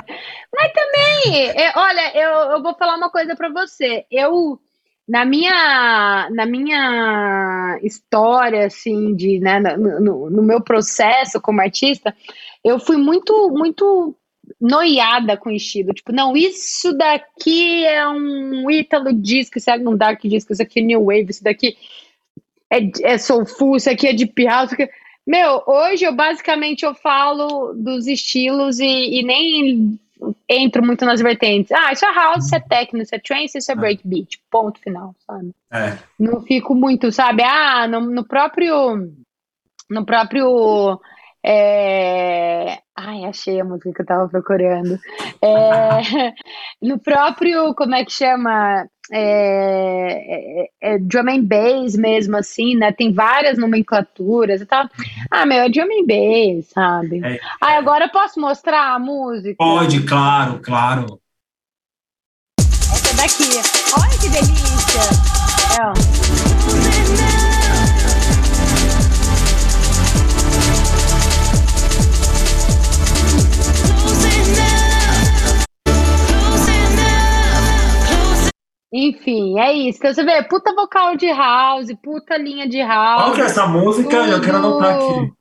Mas também, é, olha, eu, eu vou falar uma coisa para você. Eu, na minha, na minha história, assim, de, né, no, no meu processo como artista, eu fui muito, muito noiada com estilo. Tipo, não, isso daqui é um Ítalo disco, isso é um Dark disco, isso aqui é New Wave, isso daqui é, é soulful, isso aqui é deep house. Aqui... Meu, hoje eu basicamente eu falo dos estilos e, e, nem entro muito nas vertentes. Ah, isso é house, isso é techno, isso é trance, isso é, é. breakbeat. Ponto final, sabe? É. Não fico muito, sabe? Ah, no, no próprio... No próprio... É... Ai, achei a música que eu tava procurando. É... no próprio, como é que chama? É, é, é, drum and bass mesmo, assim, né? Tem várias nomenclaturas e tal. Ah, meu, é drum and bass, sabe? É, ah, agora eu posso mostrar a música? Pode, claro, claro. Essa daqui. Olha que delícia! É, ó. Enfim, é isso. Então, você vê, puta vocal de house, puta linha de house. Qual que é essa música? Tudo... Eu quero anotar aqui.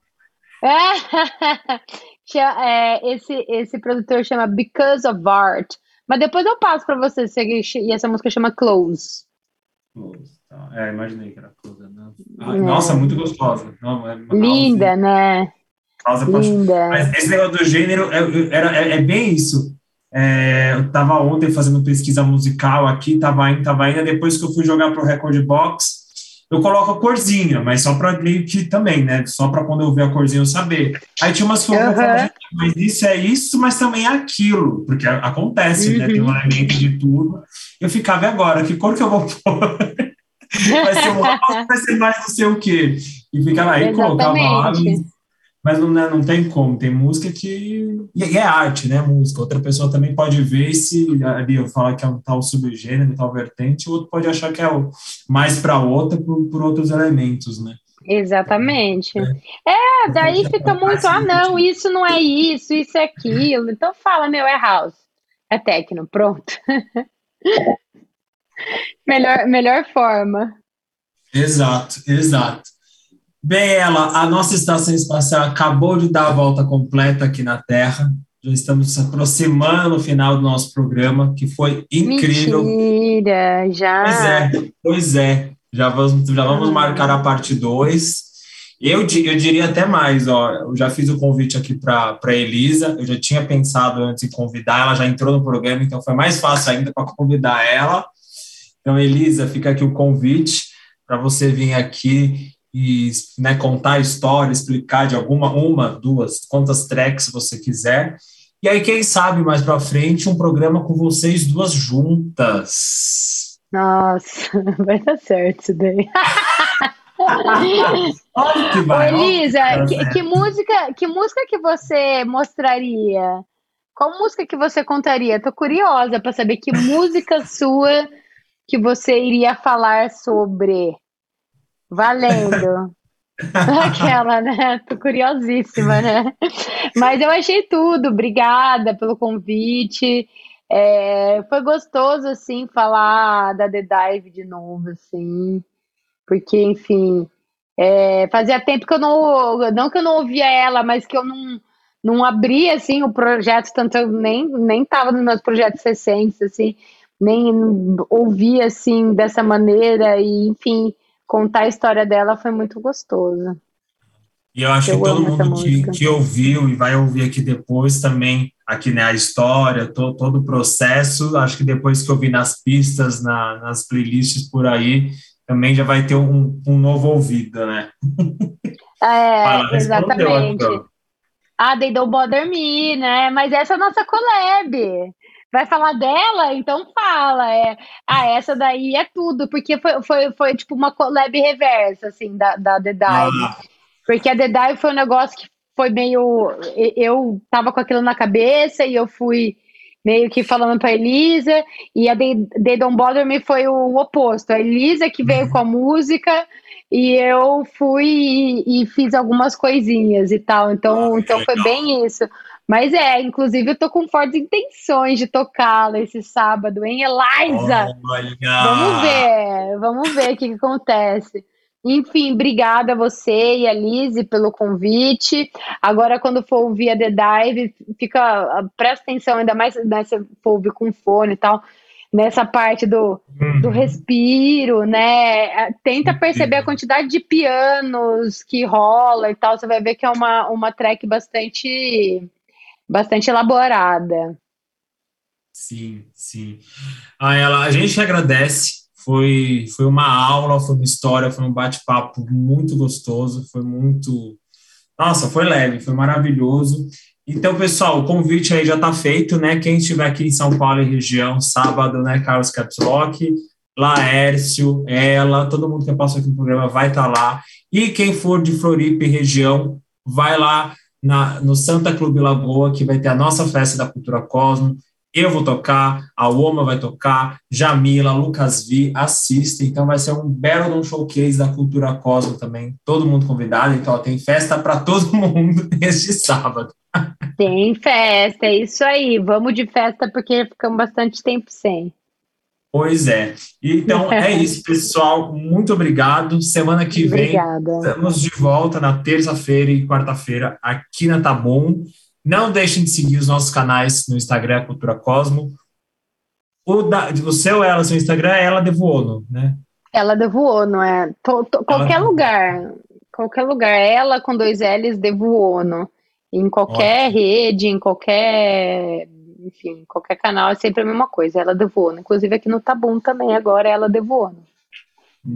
É, é, esse, esse produtor chama Because of Art. Mas depois eu passo para você. E essa música chama Close. Close. Tá. É, imaginei que era Close. Né? é. Nossa, muito gostosa. Não, é Linda, né? Linda. Mas esse negócio do gênero é, era, é, é bem isso. É, eu estava ontem fazendo pesquisa musical aqui, estava indo, depois que eu fui jogar para o Record Box, eu coloco a corzinha, mas só para meio que também, né? Só para quando eu ver a corzinha eu saber. Aí tinha umas coisas, uhum. mas isso é isso, mas também é aquilo, porque acontece, uhum. né? Tem um uhum. elemento de tudo. Eu ficava, e agora? Que cor que eu vou pôr? vai ser um vai ser mais não sei o quê. E ficava aí, colocava lá mas não, né, não tem como, tem música que. E é arte, né? Música. Outra pessoa também pode ver se ali eu falar que é um tal subgênero, tal vertente, o outro pode achar que é mais para outra por, por outros elementos, né? Exatamente. É, é daí fica muito, ah, não, isso não é isso, isso é aquilo. Então fala, meu, é house. É techno, pronto. melhor, melhor forma. Exato, exato. Bem, ela, a nossa estação espacial acabou de dar a volta completa aqui na Terra. Já estamos se aproximando no final do nosso programa, que foi incrível. Mentira, já. Pois é, pois é. Já vamos, já vamos ah. marcar a parte 2. Eu, eu diria até mais, ó, eu já fiz o convite aqui para a Elisa, eu já tinha pensado antes em convidar, ela já entrou no programa, então foi mais fácil ainda para convidar ela. Então, Elisa, fica aqui o convite para você vir aqui e né, contar a história, explicar de alguma, uma, duas, quantas tracks você quiser. E aí, quem sabe mais para frente, um programa com vocês duas juntas. Nossa, vai dar certo isso daí. que vai, Elisa, que, que, música, que música que você mostraria? Qual música que você contaria? Tô curiosa para saber que música sua que você iria falar sobre. Valendo. Aquela, né? Tô curiosíssima, né? Mas eu achei tudo. Obrigada pelo convite. É, foi gostoso, assim, falar da The Dive de novo, assim, porque, enfim, é, fazia tempo que eu não, não que eu não ouvia ela, mas que eu não, não abria, assim, o projeto, tanto eu nem, nem tava nos meus projetos recentes, assim, nem ouvia, assim, dessa maneira, e, enfim, contar a história dela foi muito gostoso. E eu acho eu que todo mundo que, que ouviu e vai ouvir aqui depois também, aqui né, a história, to, todo o processo, acho que depois que ouvir nas pistas, na, nas playlists por aí, também já vai ter um, um novo ouvido, né? É, exatamente. Ah, They Don't Bother Me, né? Mas essa é a nossa collab. Vai falar dela? Então fala. É, ah, essa daí é tudo, porque foi, foi, foi tipo uma collab reversa, assim, da, da The Dive. Ah. Porque a The Dive foi um negócio que foi meio. Eu tava com aquilo na cabeça e eu fui meio que falando para Elisa, e a They, They Don't Bother Me foi o oposto. A Elisa que veio com a música e eu fui e, e fiz algumas coisinhas e tal. Então, ah, então foi bem isso. Mas é, inclusive eu tô com fortes intenções de tocá-la esse sábado, hein, Eliza? Olha. Vamos ver, vamos ver o que, que acontece. Enfim, obrigada a você e a Lise pelo convite. Agora, quando for ouvir a The Dive, fica, presta atenção, ainda mais né, se for ouvir com fone e tal, nessa parte do, uhum. do respiro, né? Tenta perceber a quantidade de pianos que rola e tal. Você vai ver que é uma, uma track bastante bastante elaborada. Sim, sim. Ah, ela, a gente agradece. Foi, foi uma aula, foi uma história, foi um bate-papo muito gostoso, foi muito. Nossa, foi leve, foi maravilhoso. Então, pessoal, o convite aí já está feito, né? Quem estiver aqui em São Paulo e região, sábado, né? Carlos Capslock, Laércio, ela, todo mundo que passou aqui no programa vai estar tá lá. E quem for de Floripa e região, vai lá na, no Santa Clube Lagoa, que vai ter a nossa festa da Cultura Cosmo. Eu vou tocar, a Oma vai tocar, Jamila, Lucas Vi, assistem. Então vai ser um belo um showcase da Cultura Cosmo também. Todo mundo convidado, então ó, tem festa para todo mundo este sábado. Tem festa, é isso aí. Vamos de festa porque ficamos bastante tempo sem. Pois é. Então é isso, pessoal. Muito obrigado. Semana que vem Obrigada. estamos de volta na terça-feira e quarta-feira aqui na Tabum. Não deixem de seguir os nossos canais no Instagram Cultura Cosmo. O, da, o seu, ela, seu Instagram é ela Devuono, né? Ela Devuono, é. Tô, tô, qualquer ela... lugar. Qualquer lugar. Ela com dois L's Devuono. Em qualquer Ótimo. rede, em qualquer enfim, qualquer canal é sempre a mesma coisa, ela devoando. Inclusive aqui no Tabum também, agora ela devoando.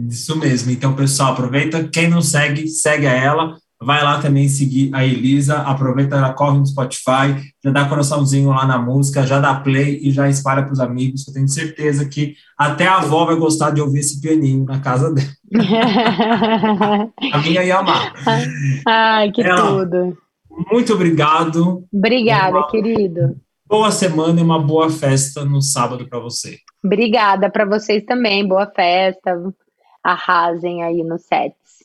Isso mesmo. Então, pessoal, aproveita. Quem não segue, segue a ela. Vai lá também seguir a Elisa. Aproveita, ela corre no Spotify, já dá coraçãozinho lá na música, já dá play e já espalha para os amigos. Eu tenho certeza que até a avó vai gostar de ouvir esse pianinho na casa dela. a minha ia amar. Ai, que ela, tudo. Muito obrigado. Obrigada, querido boa semana e uma boa festa no sábado para você. Obrigada para vocês também. Boa festa. Arrasem aí no sets.